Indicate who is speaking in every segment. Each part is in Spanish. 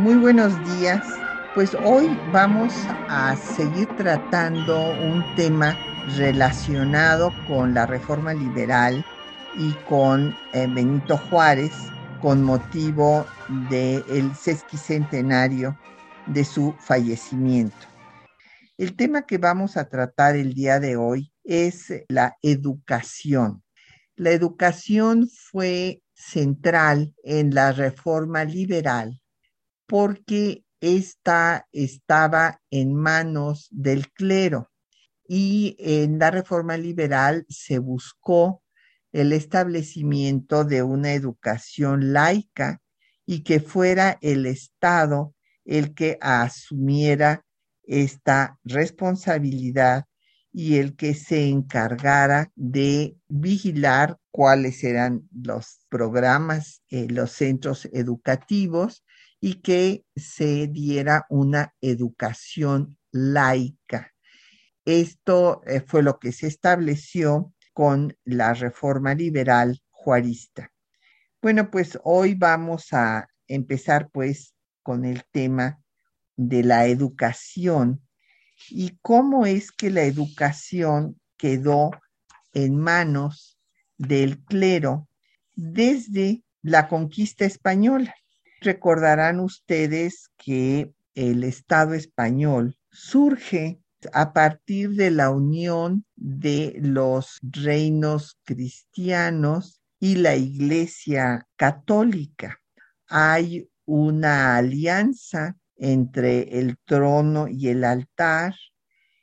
Speaker 1: Muy buenos días. Pues hoy vamos a seguir tratando un tema relacionado con la reforma liberal y con eh, Benito Juárez con motivo del sesquicentenario de su fallecimiento. El tema que vamos a tratar el día de hoy es la educación. La educación fue central en la reforma liberal porque esta estaba en manos del clero. Y en la reforma liberal se buscó el establecimiento de una educación laica y que fuera el Estado el que asumiera esta responsabilidad y el que se encargara de vigilar cuáles eran los programas, eh, los centros educativos y que se diera una educación laica. Esto eh, fue lo que se estableció con la reforma liberal juarista. Bueno, pues hoy vamos a empezar pues con el tema de la educación y cómo es que la educación quedó en manos del clero desde la conquista española. Recordarán ustedes que el Estado español surge a partir de la unión de los reinos cristianos y la Iglesia católica. Hay una alianza entre el trono y el altar,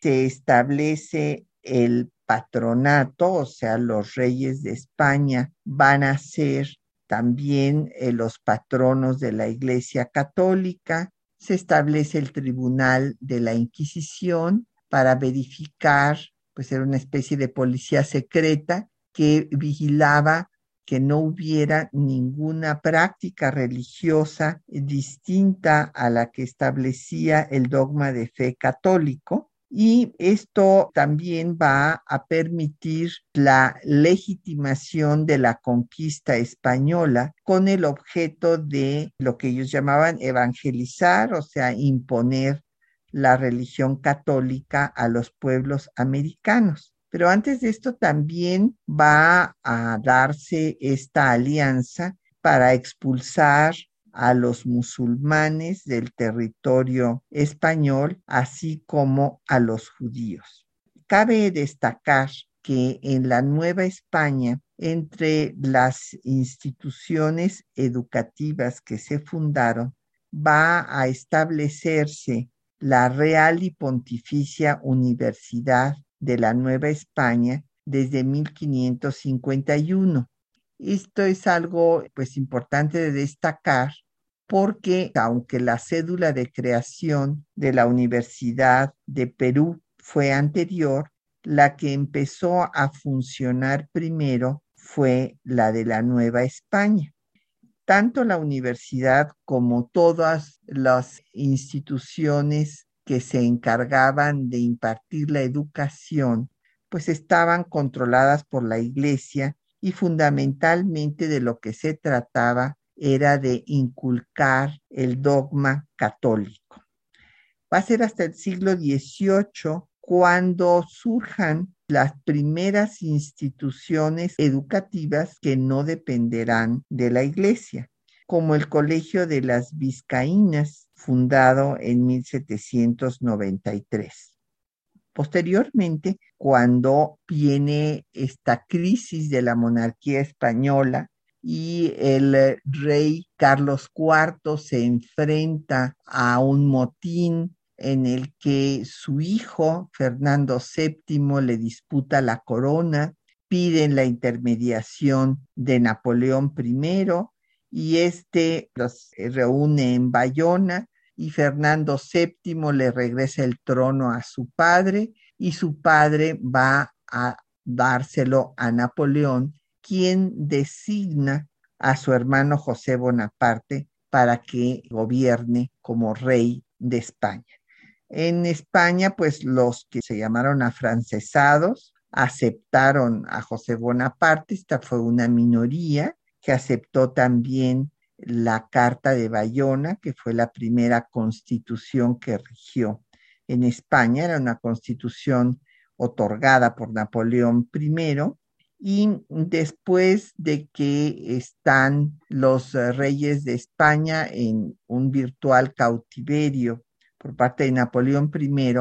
Speaker 1: se establece el patronato, o sea, los reyes de España van a ser también eh, los patronos de la Iglesia Católica, se establece el Tribunal de la Inquisición para verificar, pues era una especie de policía secreta que vigilaba que no hubiera ninguna práctica religiosa distinta a la que establecía el dogma de fe católico. Y esto también va a permitir la legitimación de la conquista española con el objeto de lo que ellos llamaban evangelizar, o sea, imponer la religión católica a los pueblos americanos. Pero antes de esto también va a darse esta alianza para expulsar a los musulmanes del territorio español, así como a los judíos. Cabe destacar que en la Nueva España, entre las instituciones educativas que se fundaron, va a establecerse la Real y Pontificia Universidad de la Nueva España desde 1551. Esto es algo pues importante de destacar porque aunque la cédula de creación de la Universidad de Perú fue anterior, la que empezó a funcionar primero fue la de la Nueva España. Tanto la universidad como todas las instituciones que se encargaban de impartir la educación, pues estaban controladas por la Iglesia y fundamentalmente de lo que se trataba era de inculcar el dogma católico. Va a ser hasta el siglo XVIII cuando surjan las primeras instituciones educativas que no dependerán de la iglesia, como el Colegio de las Vizcaínas, fundado en 1793. Posteriormente, cuando viene esta crisis de la monarquía española y el eh, rey Carlos IV se enfrenta a un motín en el que su hijo, Fernando VII, le disputa la corona, piden la intermediación de Napoleón I y este los reúne en Bayona y Fernando VII le regresa el trono a su padre y su padre va a dárselo a Napoleón, quien designa a su hermano José Bonaparte para que gobierne como rey de España. En España, pues los que se llamaron afrancesados aceptaron a José Bonaparte, esta fue una minoría que aceptó también la Carta de Bayona, que fue la primera constitución que rigió en España, era una constitución otorgada por Napoleón I, y después de que están los reyes de España en un virtual cautiverio por parte de Napoleón I,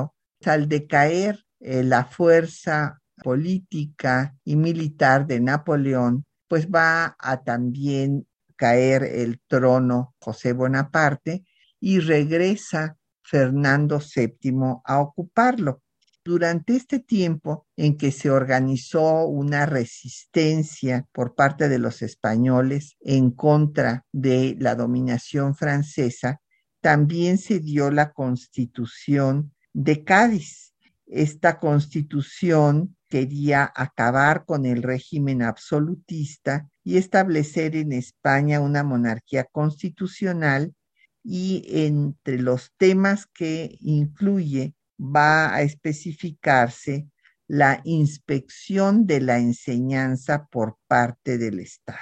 Speaker 1: al decaer eh, la fuerza política y militar de Napoleón, pues va a también caer el trono José Bonaparte y regresa Fernando VII a ocuparlo. Durante este tiempo en que se organizó una resistencia por parte de los españoles en contra de la dominación francesa, también se dio la constitución de Cádiz. Esta constitución quería acabar con el régimen absolutista y establecer en España una monarquía constitucional y entre los temas que incluye va a especificarse la inspección de la enseñanza por parte del Estado.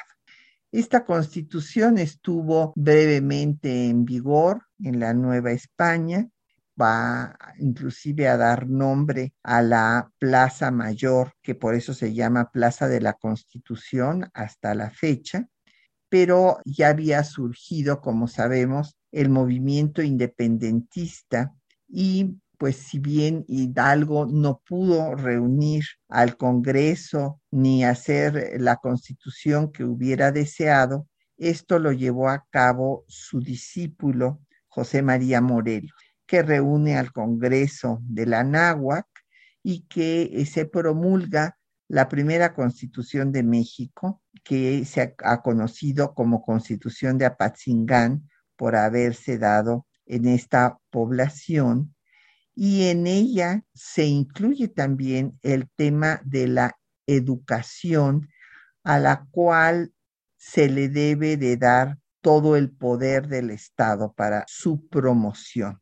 Speaker 1: Esta constitución estuvo brevemente en vigor en la Nueva España va inclusive a dar nombre a la Plaza Mayor, que por eso se llama Plaza de la Constitución hasta la fecha, pero ya había surgido, como sabemos, el movimiento independentista y pues si bien Hidalgo no pudo reunir al Congreso ni hacer la constitución que hubiera deseado, esto lo llevó a cabo su discípulo José María Morelos que reúne al Congreso de la Náhuac y que eh, se promulga la primera constitución de México, que se ha conocido como constitución de Apatzingán por haberse dado en esta población. Y en ella se incluye también el tema de la educación, a la cual se le debe de dar todo el poder del Estado para su promoción.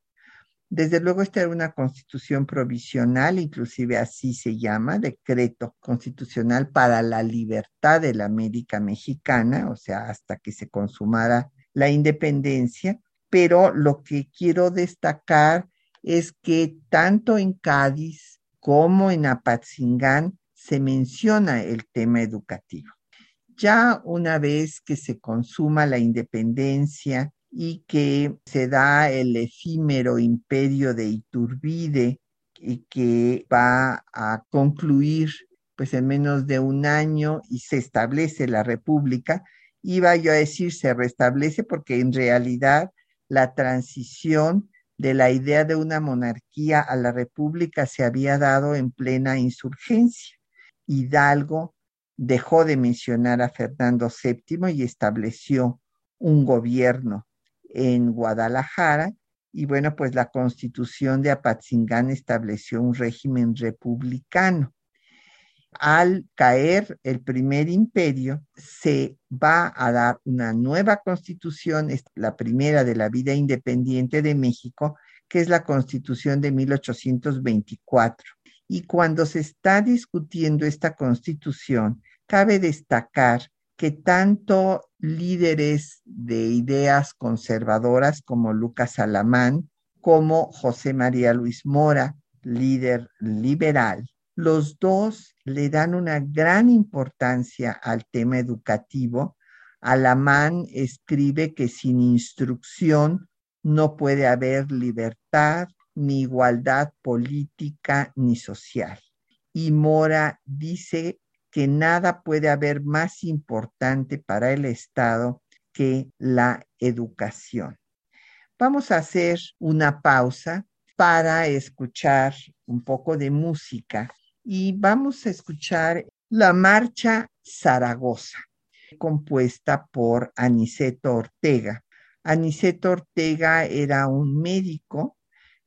Speaker 1: Desde luego esta era una constitución provisional, inclusive así se llama, decreto constitucional para la libertad de la América mexicana, o sea, hasta que se consumara la independencia. Pero lo que quiero destacar es que tanto en Cádiz como en Apatzingán se menciona el tema educativo. Ya una vez que se consuma la independencia y que se da el efímero imperio de Iturbide y que va a concluir pues en menos de un año y se establece la república. Iba yo a decir se restablece porque en realidad la transición de la idea de una monarquía a la república se había dado en plena insurgencia. Hidalgo dejó de mencionar a Fernando VII y estableció un gobierno en Guadalajara y bueno, pues la constitución de Apatzingán estableció un régimen republicano. Al caer el primer imperio, se va a dar una nueva constitución, la primera de la vida independiente de México, que es la constitución de 1824. Y cuando se está discutiendo esta constitución, cabe destacar que tanto líderes de ideas conservadoras como Lucas Alamán, como José María Luis Mora, líder liberal, los dos le dan una gran importancia al tema educativo. Alamán escribe que sin instrucción no puede haber libertad, ni igualdad política, ni social. Y Mora dice que nada puede haber más importante para el Estado que la educación. Vamos a hacer una pausa para escuchar un poco de música y vamos a escuchar la marcha Zaragoza. compuesta por Aniceto Ortega. Aniceto Ortega era un médico,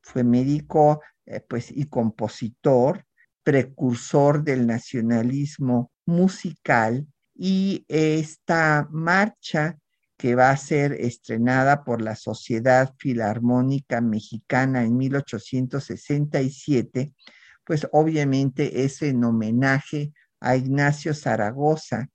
Speaker 1: fue médico eh, pues, y compositor, precursor del nacionalismo musical y esta marcha que va a ser estrenada por la Sociedad Filarmónica Mexicana en 1867, pues obviamente es en homenaje a Ignacio Zaragoza,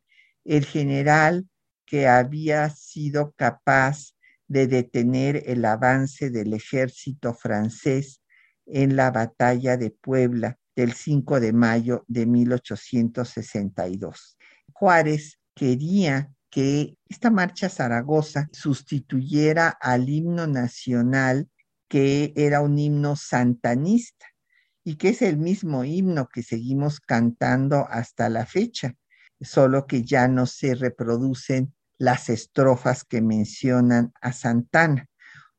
Speaker 1: el general que había sido capaz de detener el avance del ejército francés en la batalla de Puebla del 5 de mayo de 1862. Juárez quería que esta marcha Zaragoza sustituyera al himno nacional que era un himno santanista y que es el mismo himno que seguimos cantando hasta la fecha, solo que ya no se reproducen las estrofas que mencionan a Santana.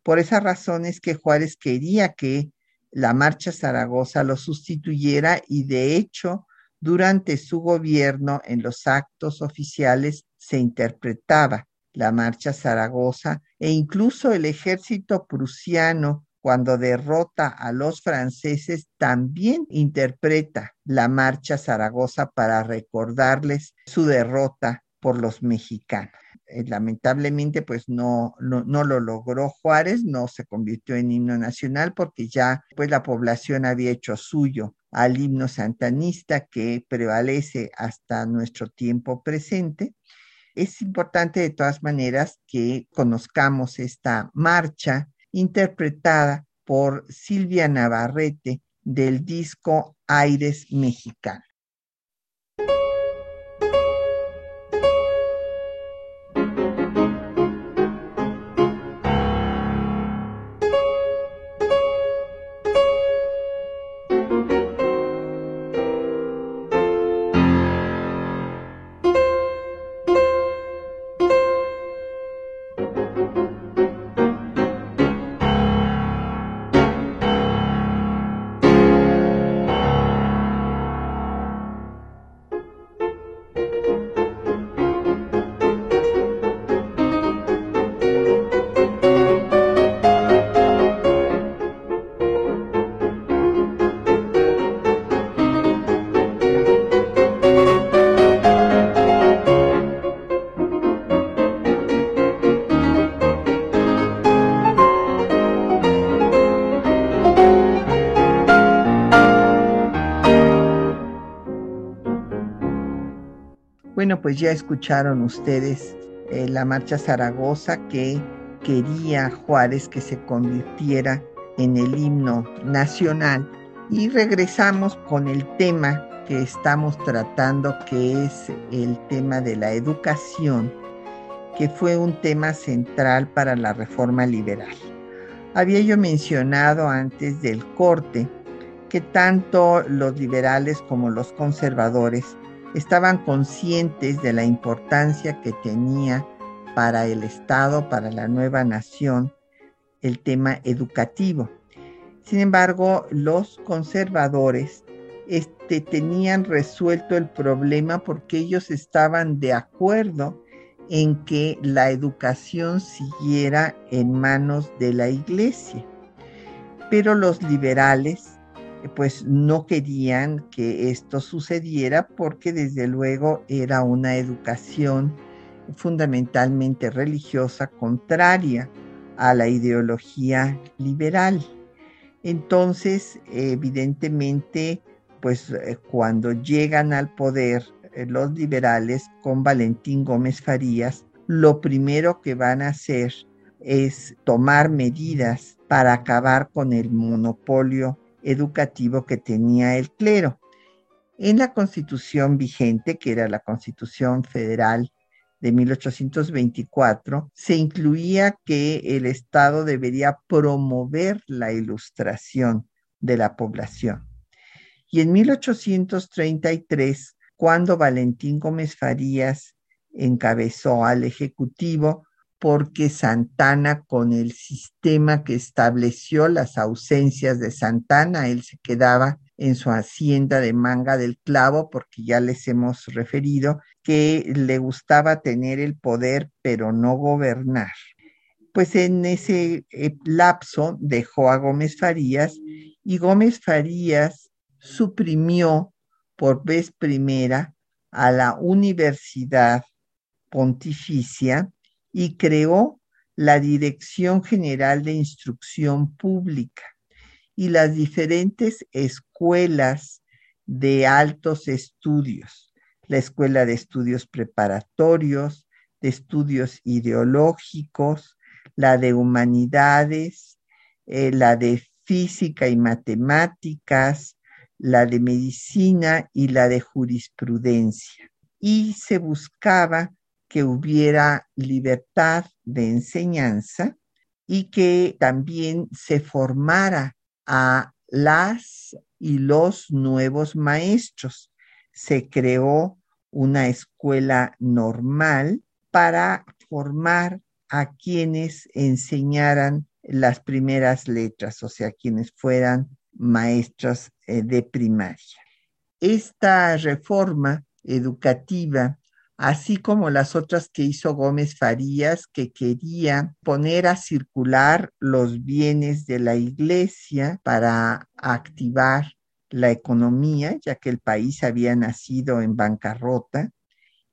Speaker 1: Por esa razón es que Juárez quería que la marcha Zaragoza lo sustituyera y de hecho durante su gobierno en los actos oficiales se interpretaba la marcha Zaragoza e incluso el ejército prusiano cuando derrota a los franceses también interpreta la marcha Zaragoza para recordarles su derrota por los mexicanos. Eh, lamentablemente, pues no, no, no, lo logró Juárez, no se convirtió en himno nacional porque ya pues la población había hecho suyo al himno santanista que prevalece hasta nuestro tiempo presente. Es importante de todas maneras que conozcamos esta marcha interpretada por Silvia Navarrete del disco Aires Mexicano. Pues ya escucharon ustedes eh, la marcha Zaragoza que quería Juárez que se convirtiera en el himno nacional. Y regresamos con el tema que estamos tratando, que es el tema de la educación, que fue un tema central para la reforma liberal. Había yo mencionado antes del corte que tanto los liberales como los conservadores estaban conscientes de la importancia que tenía para el Estado, para la nueva nación, el tema educativo. Sin embargo, los conservadores este, tenían resuelto el problema porque ellos estaban de acuerdo en que la educación siguiera en manos de la iglesia. Pero los liberales pues no querían que esto sucediera porque desde luego era una educación fundamentalmente religiosa contraria a la ideología liberal. Entonces, evidentemente, pues eh, cuando llegan al poder eh, los liberales con Valentín Gómez Farías, lo primero que van a hacer es tomar medidas para acabar con el monopolio educativo que tenía el clero. En la constitución vigente, que era la constitución federal de 1824, se incluía que el Estado debería promover la ilustración de la población. Y en 1833, cuando Valentín Gómez Farías encabezó al Ejecutivo, porque Santana con el sistema que estableció las ausencias de Santana, él se quedaba en su hacienda de Manga del Clavo, porque ya les hemos referido que le gustaba tener el poder pero no gobernar. Pues en ese eh, lapso dejó a Gómez Farías y Gómez Farías suprimió por vez primera a la Universidad Pontificia y creó la Dirección General de Instrucción Pública y las diferentes escuelas de altos estudios, la Escuela de Estudios Preparatorios, de Estudios Ideológicos, la de Humanidades, eh, la de Física y Matemáticas, la de Medicina y la de Jurisprudencia. Y se buscaba que hubiera libertad de enseñanza y que también se formara a las y los nuevos maestros. Se creó una escuela normal para formar a quienes enseñaran las primeras letras, o sea, quienes fueran maestras eh, de primaria. Esta reforma educativa así como las otras que hizo Gómez Farías, que quería poner a circular los bienes de la iglesia para activar la economía, ya que el país había nacido en bancarrota,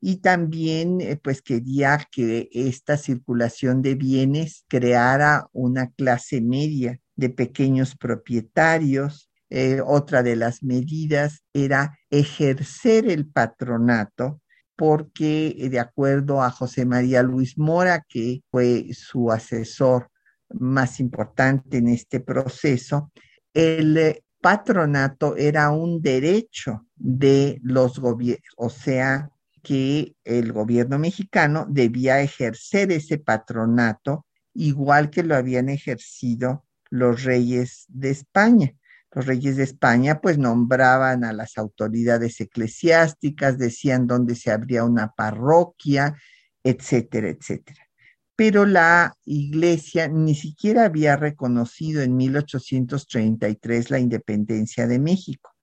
Speaker 1: y también eh, pues quería que esta circulación de bienes creara una clase media de pequeños propietarios. Eh, otra de las medidas era ejercer el patronato porque eh, de acuerdo a José María Luis Mora, que fue su asesor más importante en este proceso, el eh, patronato era un derecho de los gobiernos, o sea, que el gobierno mexicano debía ejercer ese patronato igual que lo habían ejercido los reyes de España los reyes de España pues nombraban a las autoridades eclesiásticas, decían dónde se abría una parroquia, etcétera, etcétera. Pero la iglesia ni siquiera había reconocido en 1833 la independencia de México.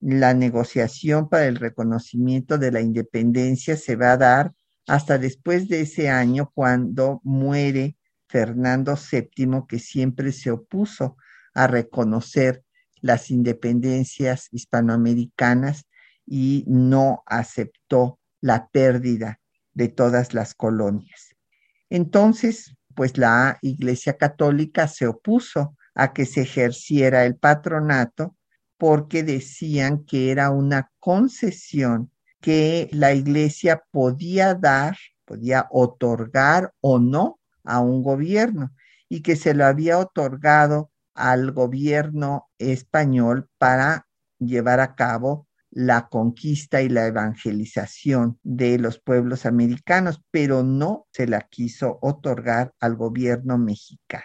Speaker 1: La negociación para el reconocimiento de la independencia se va a dar hasta después de ese año cuando muere Fernando VII, que siempre se opuso a reconocer las independencias hispanoamericanas y no aceptó la pérdida de todas las colonias. Entonces, pues la Iglesia Católica se opuso a que se ejerciera el patronato porque decían que era una concesión que la Iglesia podía dar, podía otorgar o no a un gobierno y que se lo había otorgado al gobierno español para llevar a cabo la conquista y la evangelización de los pueblos americanos, pero no se la quiso otorgar al gobierno mexicano.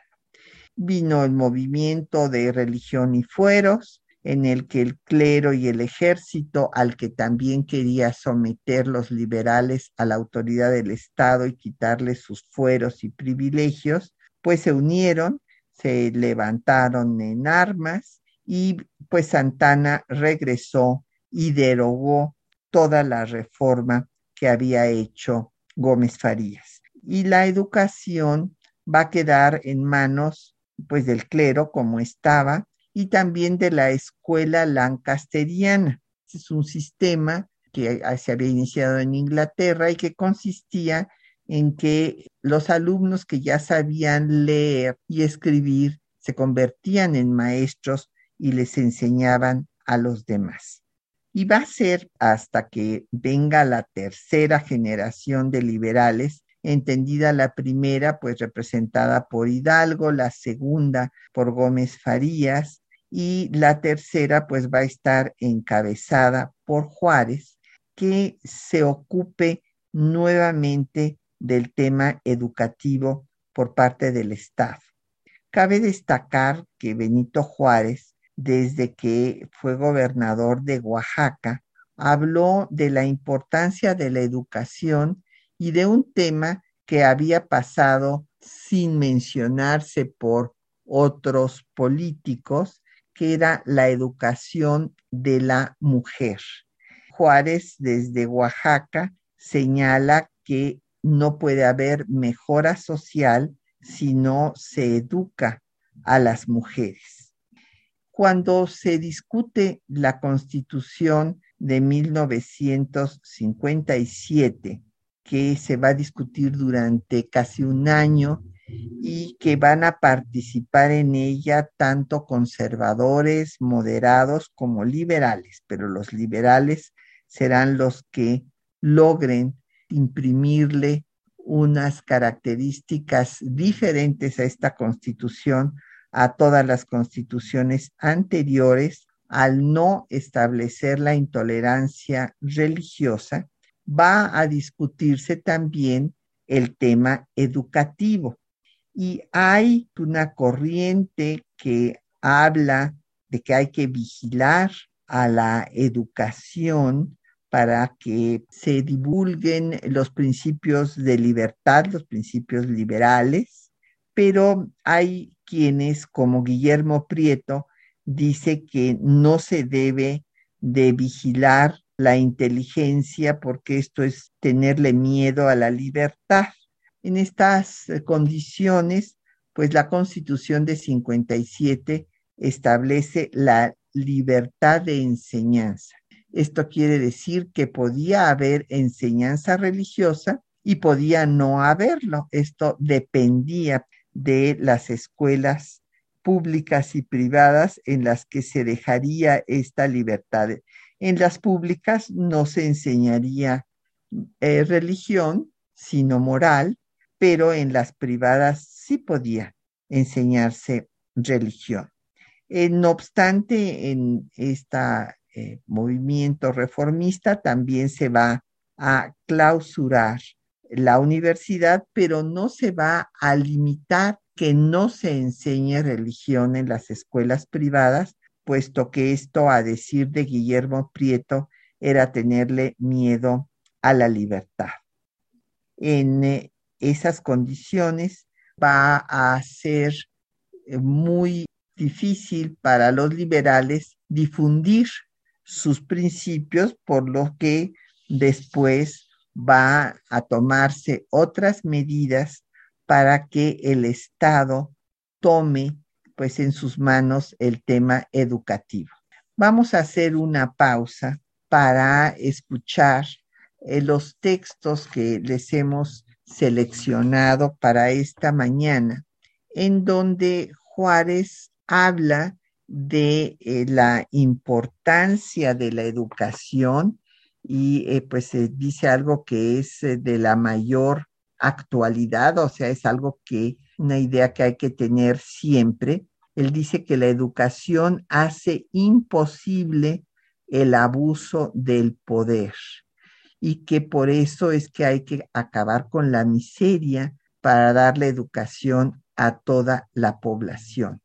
Speaker 1: Vino el movimiento de religión y fueros, en el que el clero y el ejército, al que también quería someter los liberales a la autoridad del Estado y quitarles sus fueros y privilegios, pues se unieron se levantaron en armas y pues Santana regresó y derogó toda la reforma que había hecho Gómez Farías. Y la educación va a quedar en manos pues del clero como estaba y también de la escuela lancasteriana. Es un sistema que se había iniciado en Inglaterra y que consistía en que los alumnos que ya sabían leer y escribir se convertían en maestros y les enseñaban a los demás. Y va a ser hasta que venga la tercera generación de liberales, entendida la primera pues representada por Hidalgo, la segunda por Gómez Farías y la tercera pues va a estar encabezada por Juárez, que se ocupe nuevamente del tema educativo por parte del Estado. Cabe destacar que Benito Juárez, desde que fue gobernador de Oaxaca, habló de la importancia de la educación y de un tema que había pasado sin mencionarse por otros políticos, que era la educación de la mujer. Juárez desde Oaxaca señala que no puede haber mejora social si no se educa a las mujeres. Cuando se discute la constitución de 1957, que se va a discutir durante casi un año y que van a participar en ella tanto conservadores, moderados como liberales, pero los liberales serán los que logren imprimirle unas características diferentes a esta constitución a todas las constituciones anteriores al no establecer la intolerancia religiosa, va a discutirse también el tema educativo. Y hay una corriente que habla de que hay que vigilar a la educación para que se divulguen los principios de libertad, los principios liberales, pero hay quienes, como Guillermo Prieto, dice que no se debe de vigilar la inteligencia porque esto es tenerle miedo a la libertad. En estas eh, condiciones, pues la Constitución de 57 establece la libertad de enseñanza. Esto quiere decir que podía haber enseñanza religiosa y podía no haberlo. Esto dependía de las escuelas públicas y privadas en las que se dejaría esta libertad. En las públicas no se enseñaría eh, religión, sino moral, pero en las privadas sí podía enseñarse religión. Eh, no obstante, en este movimiento reformista también se va a clausurar la universidad, pero no se va a limitar que no se enseñe religión en las escuelas privadas, puesto que esto, a decir de Guillermo Prieto, era tenerle miedo a la libertad. En eh, esas condiciones va a ser eh, muy difícil para los liberales difundir sus principios, por lo que después va a tomarse otras medidas para que el Estado tome pues en sus manos el tema educativo. Vamos a hacer una pausa para escuchar eh, los textos que les hemos seleccionado para esta mañana, en donde Juárez habla de eh, la importancia de la educación y eh, pues se dice algo que es eh, de la mayor actualidad, o sea, es algo que, una idea que hay que tener siempre. Él dice que la educación hace imposible el abuso del poder y que por eso es que hay que acabar con la miseria para darle educación a toda la población.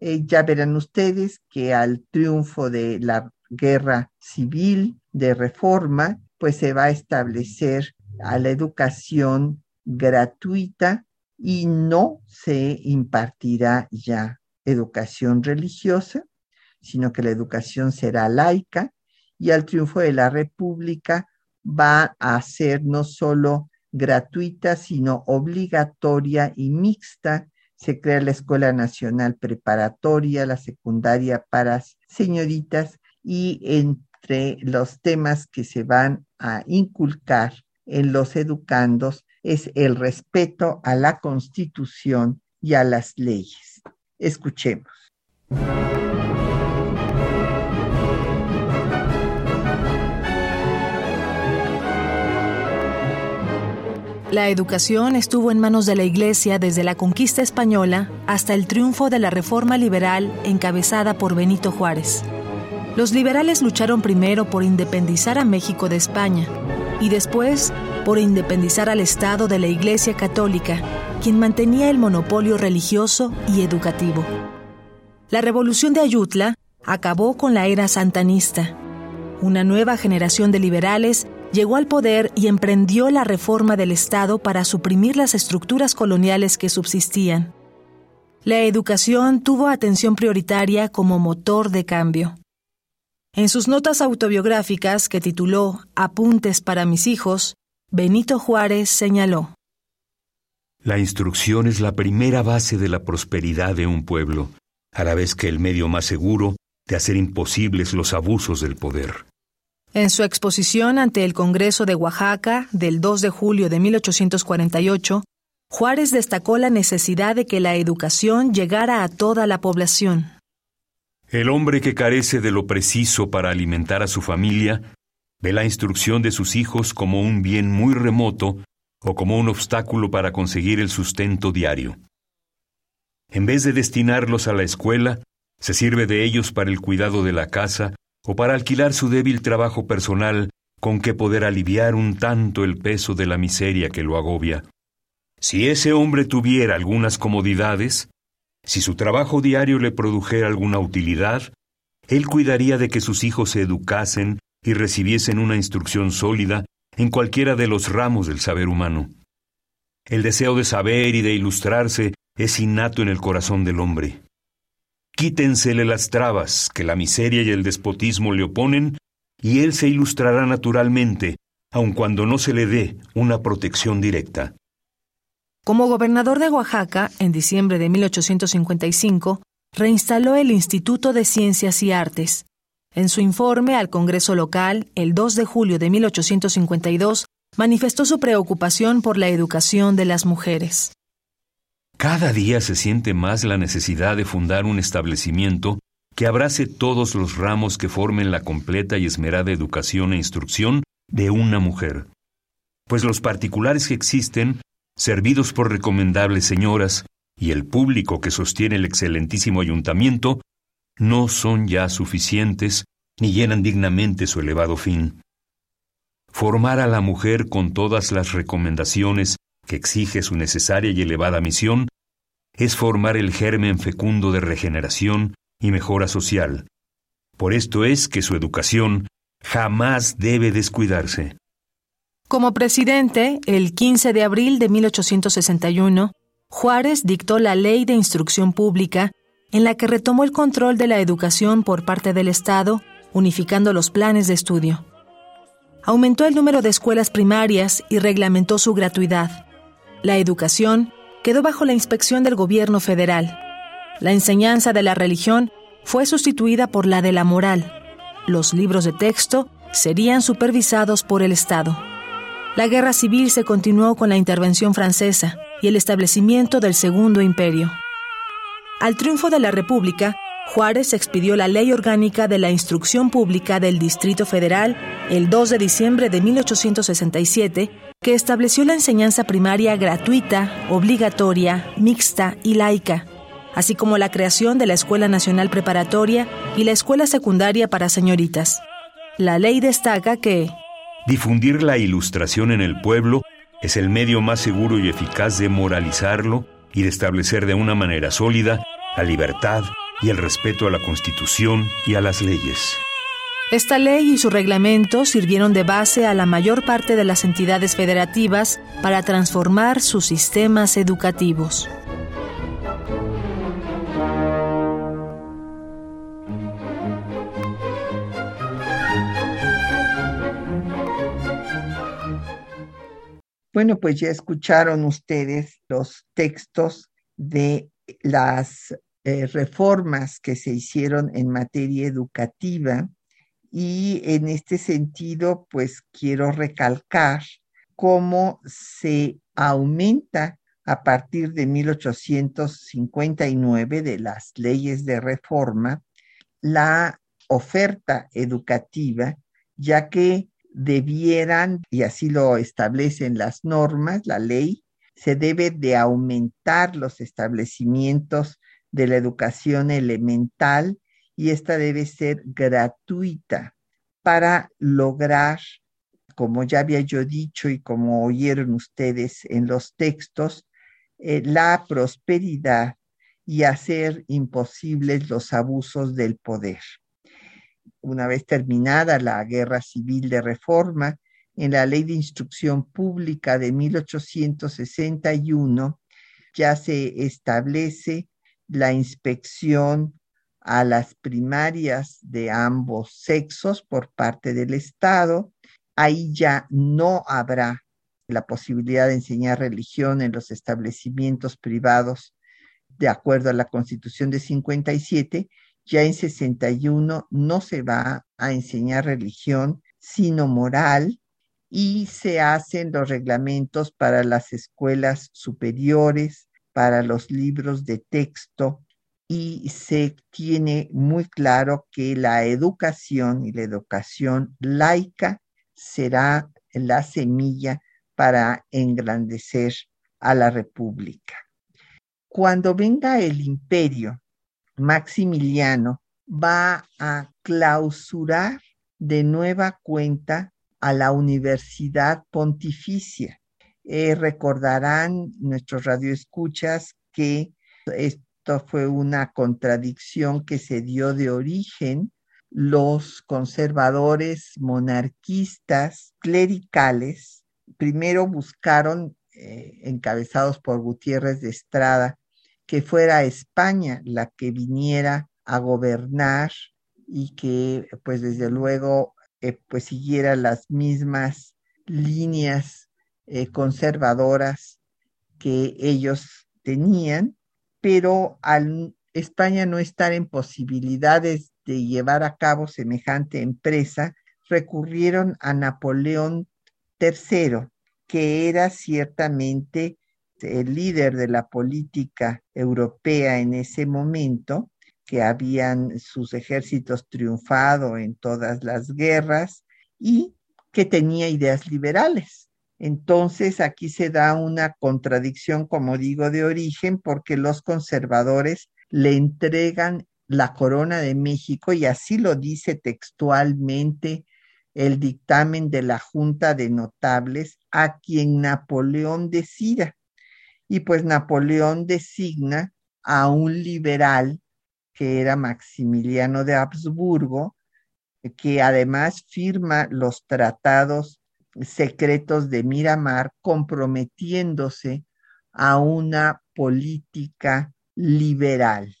Speaker 1: Eh, ya verán ustedes que al triunfo de la guerra civil de reforma, pues se va a establecer a la educación gratuita y no se impartirá ya educación religiosa, sino que la educación será laica y al triunfo de la República va a ser no solo gratuita, sino obligatoria y mixta. Se crea la Escuela Nacional Preparatoria, la secundaria para señoritas y entre los temas que se van a inculcar en los educandos es el respeto a la Constitución y a las leyes. Escuchemos.
Speaker 2: La educación estuvo en manos de la Iglesia desde la conquista española hasta el triunfo de la Reforma Liberal encabezada por Benito Juárez. Los liberales lucharon primero por independizar a México de España y después por independizar al Estado de la Iglesia Católica, quien mantenía el monopolio religioso y educativo. La revolución de Ayutla acabó con la era santanista. Una nueva generación de liberales llegó al poder y emprendió la reforma del Estado para suprimir las estructuras coloniales que subsistían. La educación tuvo atención prioritaria como motor de cambio. En sus notas autobiográficas, que tituló Apuntes para mis hijos, Benito Juárez señaló.
Speaker 3: La instrucción es la primera base de la prosperidad de un pueblo, a la vez que el medio más seguro de hacer imposibles los abusos del poder.
Speaker 2: En su exposición ante el Congreso de Oaxaca del 2 de julio de 1848, Juárez destacó la necesidad de que la educación llegara a toda la población.
Speaker 3: El hombre que carece de lo preciso para alimentar a su familia ve la instrucción de sus hijos como un bien muy remoto o como un obstáculo para conseguir el sustento diario. En vez de destinarlos a la escuela, se sirve de ellos para el cuidado de la casa o para alquilar su débil trabajo personal con que poder aliviar un tanto el peso de la miseria que lo agobia. Si ese hombre tuviera algunas comodidades, si su trabajo diario le produjera alguna utilidad, él cuidaría de que sus hijos se educasen y recibiesen una instrucción sólida en cualquiera de los ramos del saber humano. El deseo de saber y de ilustrarse es innato en el corazón del hombre. Quítensele las trabas que la miseria y el despotismo le oponen, y él se ilustrará naturalmente, aun cuando no se le dé una protección directa.
Speaker 2: Como gobernador de Oaxaca, en diciembre de 1855, reinstaló el Instituto de Ciencias y Artes. En su informe al Congreso local, el 2 de julio de 1852, manifestó su preocupación por la educación de las mujeres.
Speaker 3: Cada día se siente más la necesidad de fundar un establecimiento que abrace todos los ramos que formen la completa y esmerada educación e instrucción de una mujer. Pues los particulares que existen servidos por recomendables señoras, y el público que sostiene el excelentísimo ayuntamiento, no son ya suficientes ni llenan dignamente su elevado fin. Formar a la mujer con todas las recomendaciones que exige su necesaria y elevada misión es formar el germen fecundo de regeneración y mejora social. Por esto es que su educación jamás debe descuidarse.
Speaker 2: Como presidente, el 15 de abril de 1861, Juárez dictó la Ley de Instrucción Pública, en la que retomó el control de la educación por parte del Estado, unificando los planes de estudio. Aumentó el número de escuelas primarias y reglamentó su gratuidad. La educación quedó bajo la inspección del gobierno federal. La enseñanza de la religión fue sustituida por la de la moral. Los libros de texto serían supervisados por el Estado. La guerra civil se continuó con la intervención francesa y el establecimiento del Segundo Imperio. Al triunfo de la República, Juárez expidió la Ley Orgánica de la Instrucción Pública del Distrito Federal el 2 de diciembre de 1867, que estableció la enseñanza primaria gratuita, obligatoria, mixta y laica, así como la creación de la Escuela Nacional Preparatoria y la Escuela Secundaria para Señoritas. La ley destaca que
Speaker 3: Difundir la ilustración en el pueblo es el medio más seguro y eficaz de moralizarlo y de establecer de una manera sólida la libertad y el respeto a la Constitución y a las leyes.
Speaker 2: Esta ley y su reglamento sirvieron de base a la mayor parte de las entidades federativas para transformar sus sistemas educativos.
Speaker 1: Bueno, pues ya escucharon ustedes los textos de las eh, reformas que se hicieron en materia educativa y en este sentido, pues quiero recalcar cómo se aumenta a partir de 1859 de las leyes de reforma la oferta educativa, ya que debieran, y así lo establecen las normas, la ley, se debe de aumentar los establecimientos de la educación elemental y esta debe ser gratuita para lograr, como ya había yo dicho y como oyeron ustedes en los textos, eh, la prosperidad y hacer imposibles los abusos del poder. Una vez terminada la Guerra Civil de Reforma, en la Ley de Instrucción Pública de 1861 ya se establece la inspección a las primarias de ambos sexos por parte del Estado. Ahí ya no habrá la posibilidad de enseñar religión en los establecimientos privados de acuerdo a la Constitución de 57, ya en 61 no se va a enseñar religión, sino moral, y se hacen los reglamentos para las escuelas superiores, para los libros de texto, y se tiene muy claro que la educación y la educación laica será la semilla para engrandecer a la República. Cuando venga el imperio, Maximiliano va a clausurar de nueva cuenta a la Universidad Pontificia. Eh, recordarán nuestros radioescuchas que fue una contradicción que se dio de origen. Los conservadores monarquistas clericales primero buscaron, eh, encabezados por Gutiérrez de Estrada, que fuera España la que viniera a gobernar y que pues desde luego eh, pues siguiera las mismas líneas eh, conservadoras que ellos tenían, pero al España no estar en posibilidades de llevar a cabo semejante empresa, recurrieron a Napoleón III, que era ciertamente el líder de la política europea en ese momento que habían sus ejércitos triunfado en todas las guerras y que tenía ideas liberales. Entonces aquí se da una contradicción, como digo, de origen, porque los conservadores le entregan la corona de México y así lo dice textualmente el dictamen de la Junta de Notables a quien Napoleón decida. Y pues Napoleón designa a un liberal que era Maximiliano de Habsburgo, que además firma los tratados secretos de Miramar comprometiéndose a una política liberal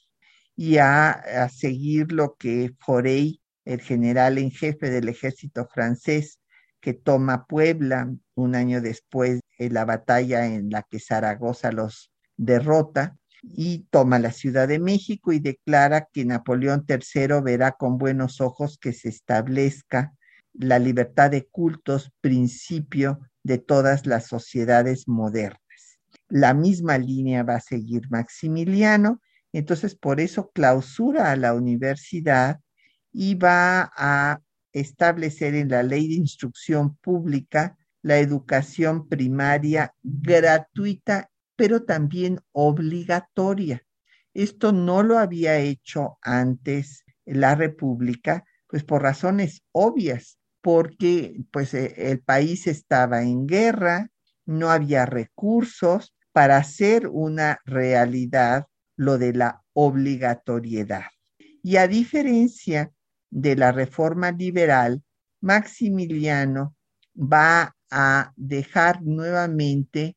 Speaker 1: y a, seguir lo que Forey, el general en jefe del ejército francés, que toma Puebla un año después de la batalla en la que Zaragoza los derrota, y toma la Ciudad de México y declara que Napoleón III verá con buenos ojos que se establezca la libertad de cultos, principio de todas las sociedades modernas. La misma línea va a seguir Maximiliano, entonces por eso clausura a la universidad y va a establecer en la ley de instrucción pública la educación primaria gratuita pero también obligatoria. Esto no lo había hecho antes la República, pues por razones obvias, porque pues e, el país estaba en guerra, no había recursos para hacer una realidad lo de la obligatoriedad. Y a diferencia de la reforma liberal, Maximiliano va a dejar nuevamente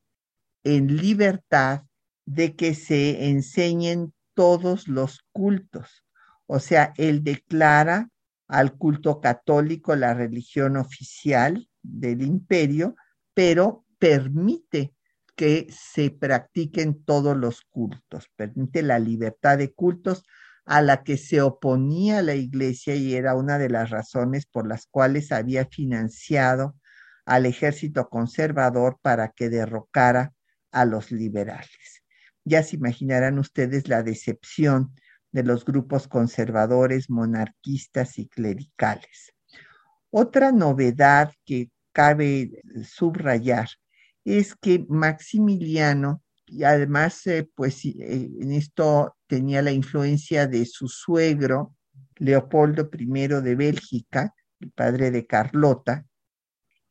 Speaker 1: en libertad de que se enseñen todos los cultos. O sea, él declara al culto católico la religión oficial del imperio, pero permite que se practiquen todos los cultos, permite la libertad de cultos a la que se oponía la iglesia y era una de las razones por las cuales había financiado al ejército conservador para que derrocara a los liberales. Ya se imaginarán ustedes la decepción de los grupos conservadores, monarquistas y clericales. Otra novedad que cabe subrayar es que Maximiliano, y además, eh, pues eh, en esto tenía la influencia de su suegro, Leopoldo I de Bélgica, el padre de Carlota,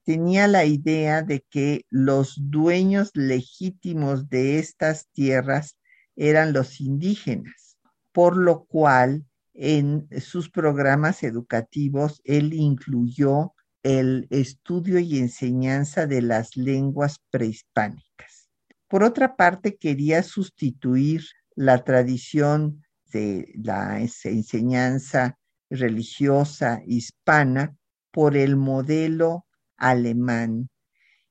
Speaker 1: tenía la idea de que los dueños legítimos de estas tierras eran los indígenas, por lo cual en sus programas educativos él incluyó el estudio y enseñanza de las lenguas prehispánicas. Por otra parte, quería sustituir la tradición de la enseñanza religiosa hispana por el modelo alemán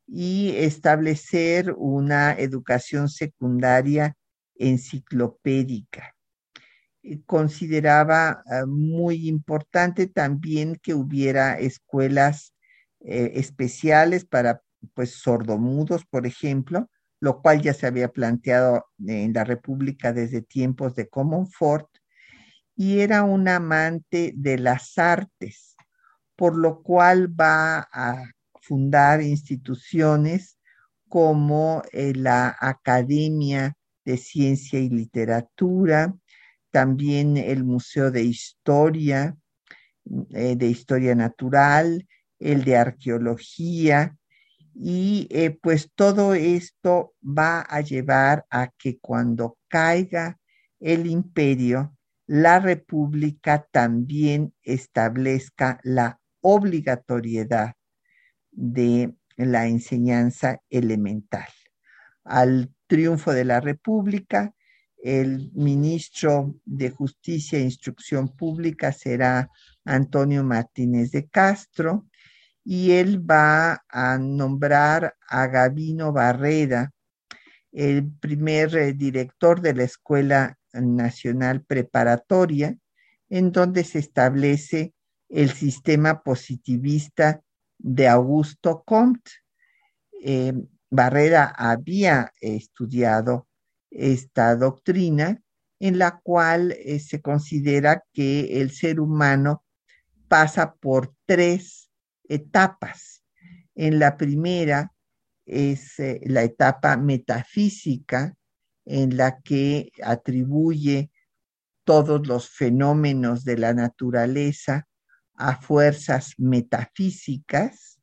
Speaker 1: y establecer una educación secundaria enciclopédica. Consideraba ah, muy importante también que hubiera escuelas eh, especiales para pues sordomudos, por ejemplo, lo cual ya se había planteado en la República desde tiempos de Comonfort, y era un amante de las artes, por lo cual va a fundar instituciones como eh, la Academia de Ciencia y Literatura, también el Museo de Historia, eh, de Historia Natural, el de Arqueología, y eh, pues todo esto va a llevar a que cuando caiga el imperio, la república también establezca la obligatoriedad de la enseñanza elemental. Al triunfo de la república, el ministro de Justicia e Instrucción Pública será Antonio Martínez de Castro y él va a nombrar a Gabino Barreda, el primer eh, director de la Escuela Nacional Preparatoria, en donde se establece el sistema positivista de Augusto Comte. Eh, Barreda había estudiado esta doctrina en la cual eh, se considera que el ser humano pasa por tres etapas. En la primera es eh, la etapa metafísica en la que atribuye todos los fenómenos de la naturaleza a fuerzas metafísicas.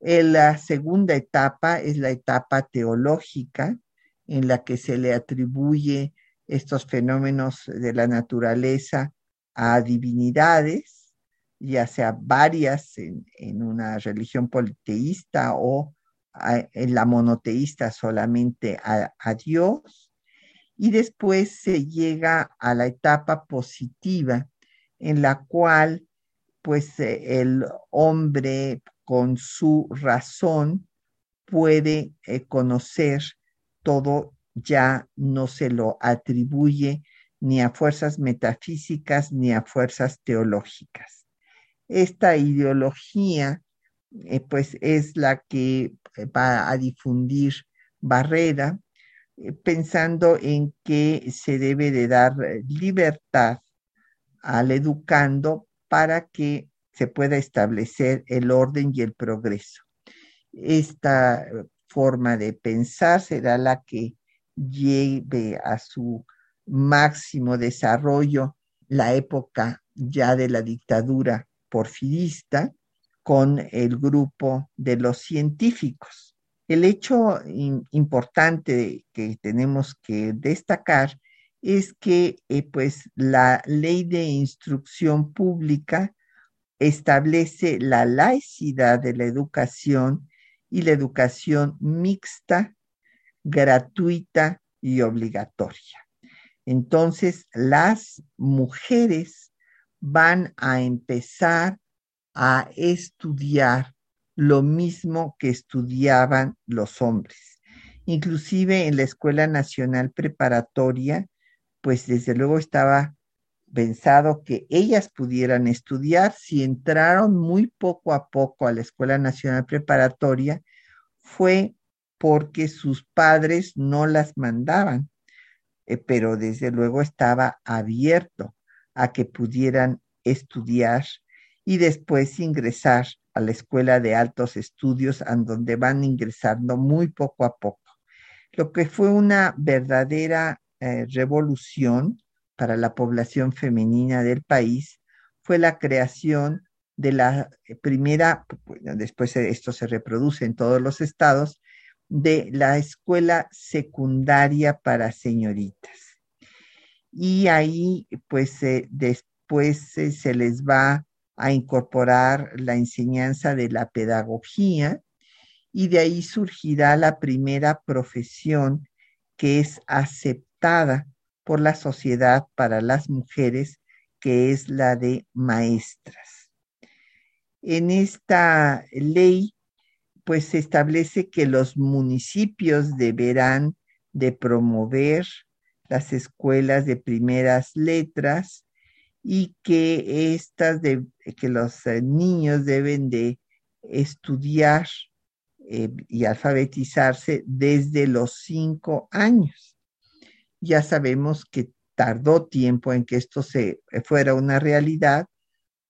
Speaker 1: En la segunda etapa es la etapa teológica, en la que se le atribuye estos fenómenos de la naturaleza a divinidades, ya sea varias en, una religión politeísta o en la monoteísta solamente a, a Dios. Y después se llega a la etapa positiva en la cual pues eh, el hombre con su razón puede eh, conocer todo, ya no se lo atribuye ni a fuerzas metafísicas ni a fuerzas teológicas. Esta ideología eh, pues es la que va a difundir Barrera, pensando en que se debe de dar libertad al educando para que se pueda establecer el orden y el progreso. Esta forma de pensar será la que lleve a su máximo desarrollo la época ya de la dictadura porfirista con el grupo de los científicos. El hecho importante que tenemos que destacar es que eh, pues la ley de instrucción pública establece la laicidad de la educación y la educación mixta, gratuita y obligatoria. Entonces, las mujeres van a empezar a estudiar lo mismo que estudiaban los hombres. Inclusive en la Escuela Nacional Preparatoria pues desde luego estaba pensado que ellas pudieran estudiar. Si entraron muy poco a poco a la Escuela Nacional Preparatoria, fue porque sus padres no las mandaban, eh, pero desde luego estaba abierto a que pudieran estudiar y después ingresar a la Escuela de Altos Estudios, en donde van ingresando muy poco a poco. Lo que fue una verdadera eh, revolución para la población femenina del país fue la creación de la primera, después esto se reproduce en todos los estados, de la escuela secundaria para señoritas. Y ahí, pues, después se les va a incorporar la enseñanza de la pedagogía y de ahí surgirá la primera profesión que es aceptada por la sociedad para las mujeres, que es la de maestras. En esta ley pues se establece que los municipios deberán de promover las escuelas de primeras letras y que estas de, que los eh, niños deben de estudiar eh, y alfabetizarse desde los cinco años. Ya sabemos que tardó tiempo en que esto se fuera una realidad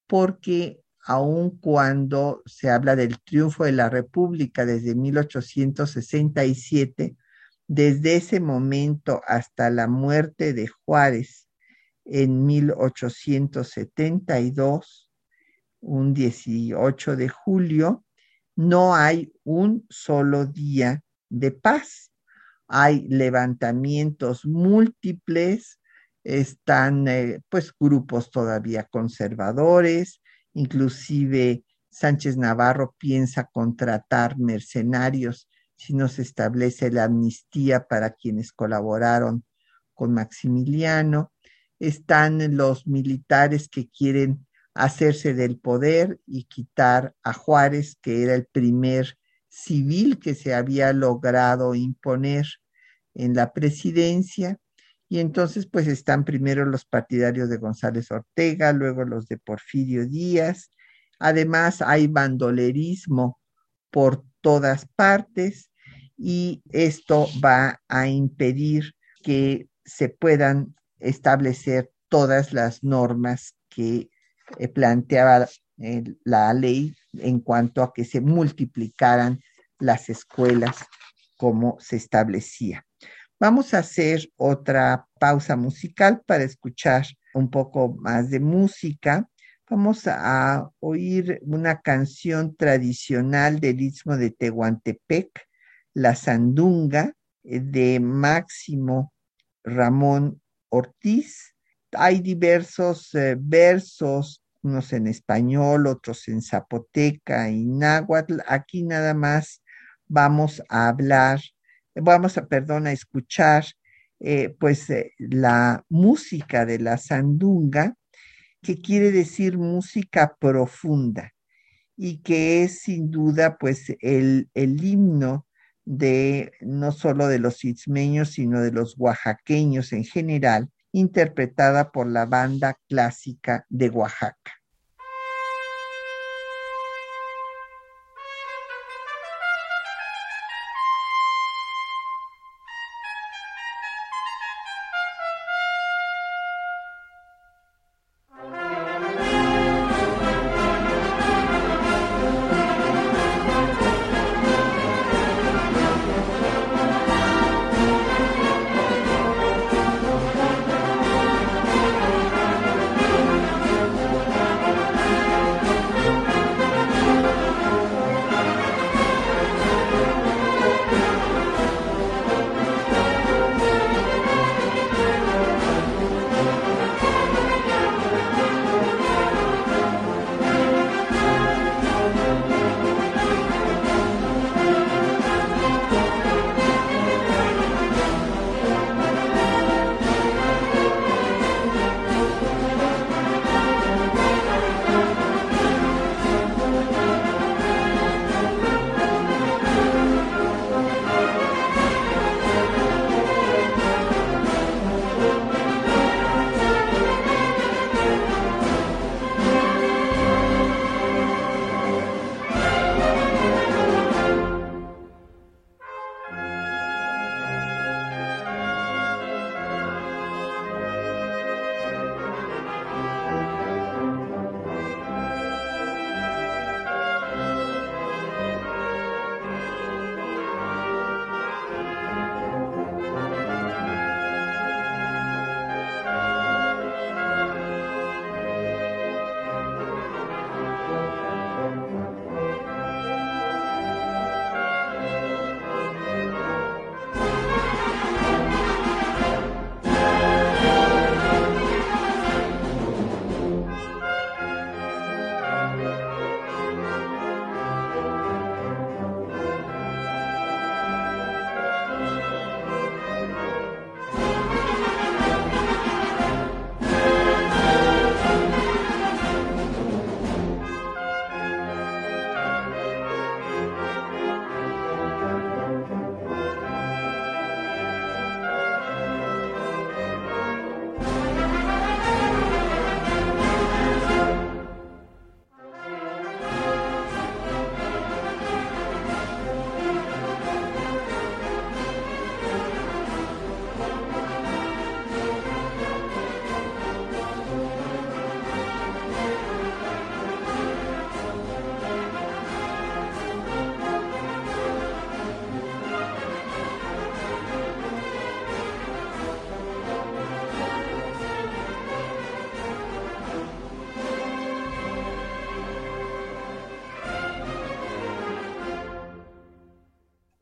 Speaker 1: porque aun cuando se habla del triunfo de la República desde 1867, desde ese momento hasta la muerte de Juárez en 1872, un 18 de julio, no hay un solo día de paz. Hay levantamientos múltiples, están eh, pues grupos todavía conservadores, inclusive Sánchez Navarro piensa contratar mercenarios si no se establece la amnistía para quienes colaboraron con Maximiliano. Están los militares que quieren hacerse del poder y quitar a Juárez, que era el primer civil que se había logrado imponer en la presidencia. Y entonces, pues están primero los partidarios de González Ortega, luego los de Porfirio Díaz. Además, hay bandolerismo por todas partes y esto va a impedir que se puedan establecer todas las normas que eh, planteaba eh, la ley en cuanto a que se multiplicaran las escuelas como se establecía. Vamos a hacer otra pausa musical para escuchar un poco más de música. Vamos a oír una canción tradicional del Istmo de Tehuantepec, La Sandunga, eh, de Máximo Ramón Ortiz. Hay diversos versos unos en español, otros en zapoteca y náhuatl. Aquí nada más vamos a hablar, vamos a, perdón, a escuchar eh, pues eh, la música de la sandunga, que quiere decir música profunda y que es sin duda pues el, el himno de no solo de los ismeños, sino de los oaxaqueños en general, interpretada por la banda clásica de Oaxaca.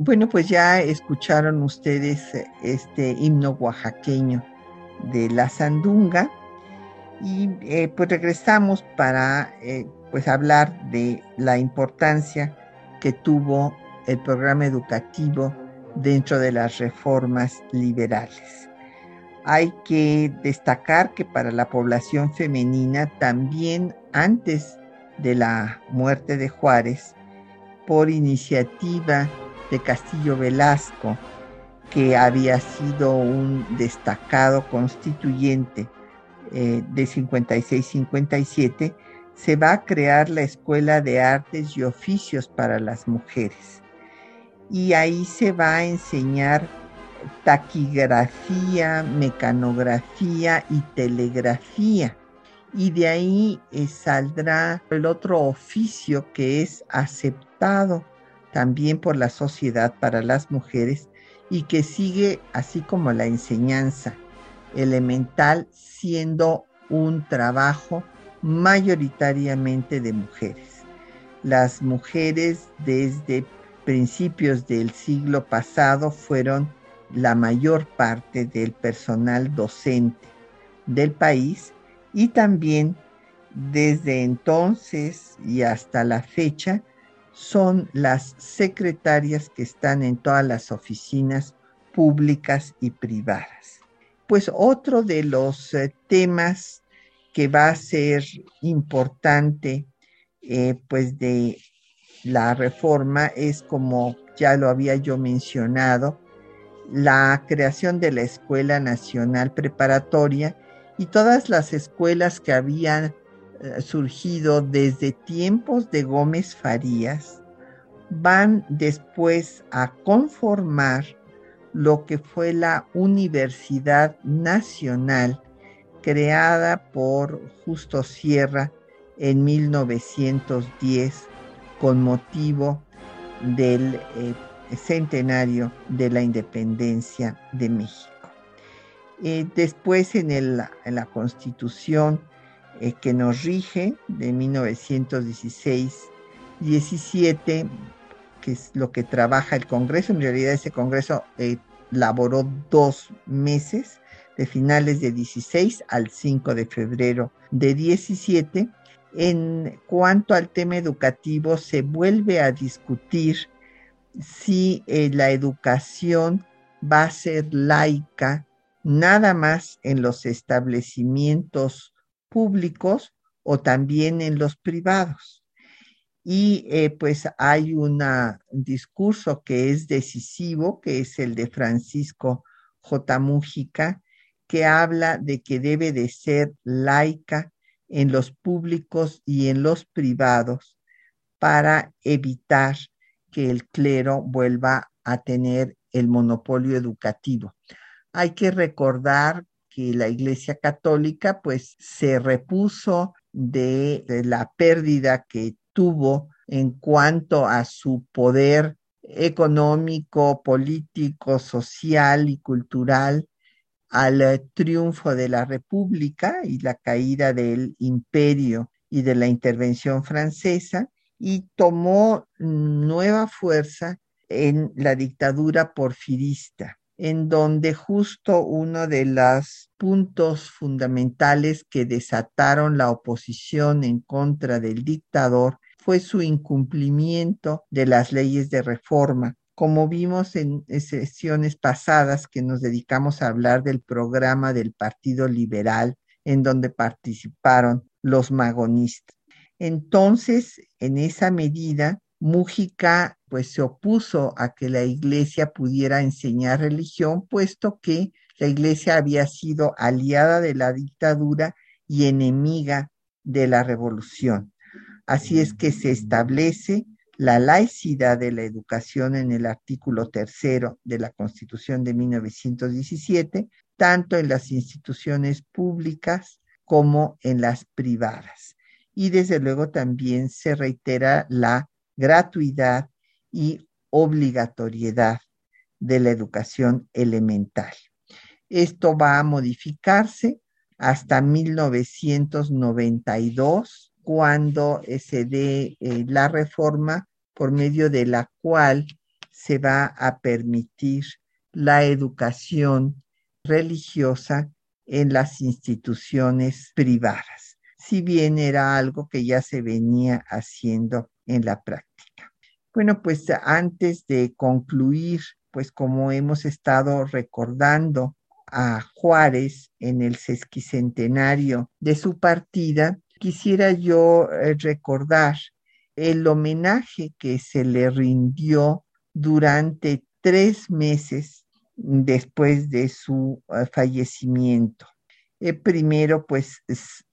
Speaker 1: Bueno, pues ya escucharon ustedes este himno oaxaqueño de la sandunga y eh, pues regresamos para eh, pues hablar de la importancia que tuvo el programa educativo dentro de las reformas liberales. Hay que destacar que para la población femenina también antes de la muerte de Juárez, por iniciativa de Castillo Velasco, que había sido un destacado constituyente eh, de 56-57, se va a crear la Escuela de Artes y Oficios para las Mujeres. Y ahí se va a enseñar taquigrafía, mecanografía y telegrafía. Y de ahí eh, saldrá el otro oficio que es aceptado también por la sociedad para las mujeres y que sigue así como la enseñanza elemental siendo un trabajo mayoritariamente de mujeres. Las mujeres desde principios del siglo pasado fueron la mayor parte del personal docente del país y también desde entonces y hasta la fecha son las secretarias que están en todas las oficinas públicas y privadas. Pues otro de los eh, temas que va a ser importante eh, pues de la reforma es como ya lo había yo mencionado, la creación de la Escuela Nacional Preparatoria y todas las escuelas que habían surgido desde tiempos de Gómez Farías van después a conformar lo que fue la Universidad Nacional creada por Justo Sierra en 1910 con motivo del eh, centenario de la independencia de México. Eh, después en, la constitución que nos rige de 1916-17, que es lo que trabaja el Congreso, en realidad ese Congreso eh, laboró dos meses, de finales de 16 al 5 de febrero de 17. En cuanto al tema educativo, se vuelve a discutir si eh, la educación va a ser laica nada más en los establecimientos públicos o también en los privados. Y eh, pues hay un discurso que es decisivo, que es el de Francisco J. Mújica, que habla de que debe de ser laica en los públicos y en los privados para evitar que el clero vuelva a tener el monopolio educativo. Hay que recordar la Iglesia Católica pues se repuso de, la pérdida que tuvo en cuanto a su poder económico, político, social y cultural al triunfo de la República y la caída del imperio y de la intervención francesa y tomó nueva fuerza en la dictadura porfirista, en donde justo uno de los puntos fundamentales que desataron la oposición en contra del dictador fue su incumplimiento de las leyes de reforma. Como vimos en sesiones pasadas que nos dedicamos a hablar del programa del Partido Liberal, en donde participaron los magonistas. Entonces, en esa medida, Mújica pues se opuso a que la iglesia pudiera enseñar religión, puesto que la iglesia había sido aliada de la dictadura y enemiga de la revolución. Así es que se establece la laicidad de la educación en el artículo tercero de la Constitución de 1917, tanto en las instituciones públicas como en las privadas y desde luego también se reitera la gratuidad y obligatoriedad de la educación elemental. Esto va a modificarse hasta 1992, cuando se dé eh, la reforma por medio de la cual se va a permitir la educación religiosa en las instituciones privadas, si bien era algo que ya se venía haciendo en la práctica. Bueno, pues antes de concluir, pues como hemos estado recordando a Juárez en el sesquicentenario de su partida, quisiera yo eh, recordar el homenaje que se le rindió durante tres meses después de su eh, fallecimiento. Eh, primero, pues,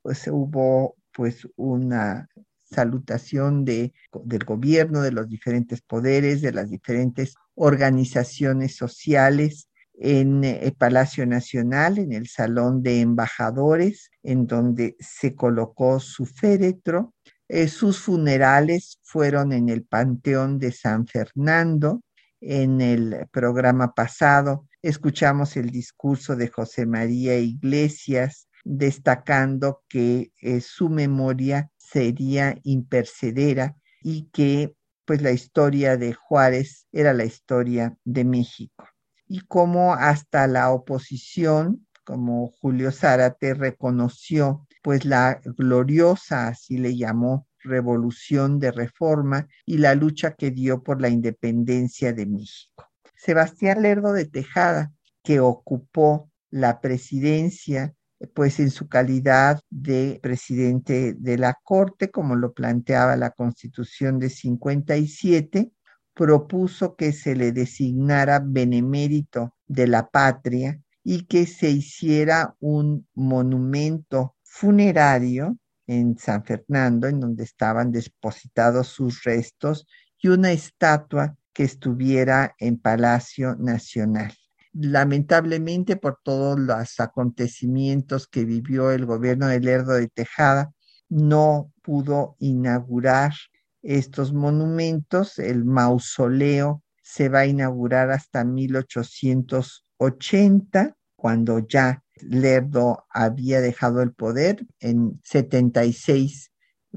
Speaker 1: pues, hubo pues una salutación de, del gobierno, de los diferentes poderes, de las diferentes organizaciones sociales en el Palacio Nacional, en el Salón de Embajadores, en donde se colocó su féretro. Eh, sus funerales fueron en el Panteón de San Fernando. En el programa pasado escuchamos el discurso de José María Iglesias destacando que eh, su memoria sería impercedera y que pues la historia de Juárez era la historia de México. Y como hasta la oposición, como Julio Zárate reconoció pues la gloriosa, así le llamó, revolución de reforma y la lucha que dio por la independencia de México. Sebastián Lerdo de Tejada, que ocupó la presidencia pues en su calidad de presidente de la Corte, como lo planteaba la Constitución de 57, propuso que se le designara benemérito de la patria y que se hiciera un monumento funerario en San Fernando, en donde estaban depositados sus restos, y una estatua que estuviera en Palacio Nacional lamentablemente por todos los acontecimientos que vivió el gobierno de Lerdo de Tejada, no pudo inaugurar estos monumentos. El mausoleo se va a inaugurar hasta 1880, cuando ya Lerdo había dejado el poder. En 76,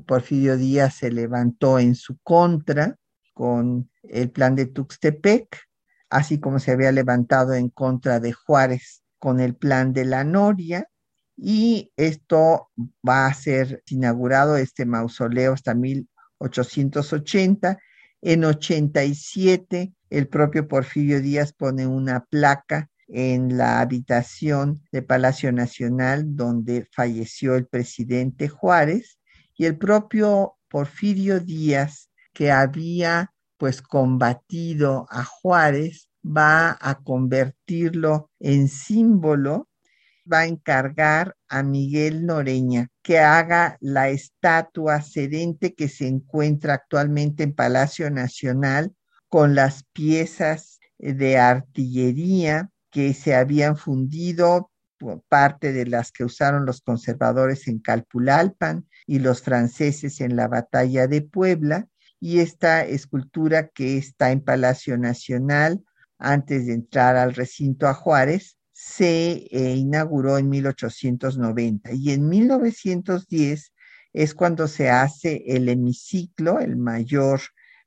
Speaker 1: Porfirio Díaz se levantó en su contra con el plan de Tuxtepec así como se había levantado en contra de Juárez con el plan de la Noria. Y esto va a ser inaugurado, este mausoleo, hasta 1880. En 87, el propio Porfirio Díaz pone una placa en la habitación de Palacio Nacional donde falleció el presidente Juárez y el propio Porfirio Díaz que había pues combatido a Juárez, va a convertirlo en símbolo, va a encargar a Miguel Noreña que haga la estatua sedente que se encuentra actualmente en Palacio Nacional con las piezas de artillería que se habían fundido parte de las que usaron los conservadores en Calpulalpan y los franceses en la batalla de Puebla, y esta escultura que está en Palacio Nacional antes de entrar al recinto a Juárez se eh, inauguró en 1890 y en 1910 es cuando se hace el hemiciclo, el mayor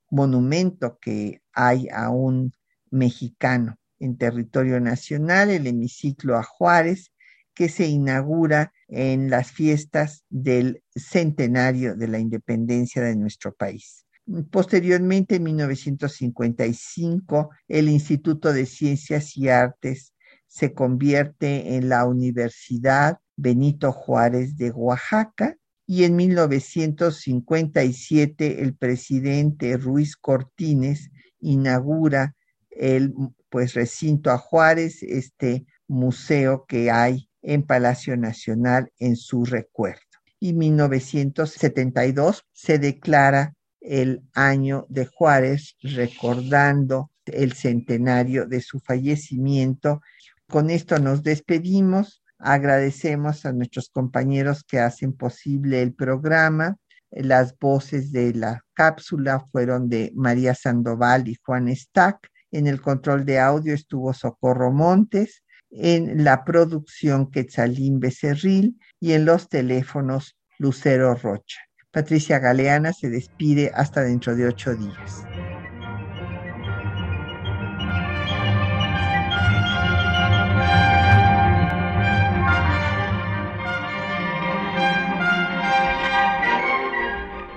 Speaker 1: monumento que hay a un mexicano en territorio nacional, el hemiciclo a Juárez, que se inaugura en las fiestas del centenario de la independencia de nuestro país. Posteriormente, en 1955, el Instituto de Ciencias y Artes se convierte en la Universidad Benito Juárez de Oaxaca y en 1957 el presidente Ruiz Cortines inaugura el pues recinto a Juárez, este museo que hay en Palacio Nacional en su recuerdo. Y 1972 se declara el año de Juárez, recordando el centenario de su fallecimiento. Con esto nos despedimos. Agradecemos a nuestros compañeros que hacen posible el programa. Las voces de la cápsula fueron de María Sandoval y Juan Stack. En el control de audio estuvo Socorro Montes. En la producción Quetzalín Becerril y en los teléfonos Lucero Rocha. Patricia Galeana se despide hasta dentro de ocho días.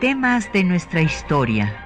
Speaker 4: Temas de nuestra historia.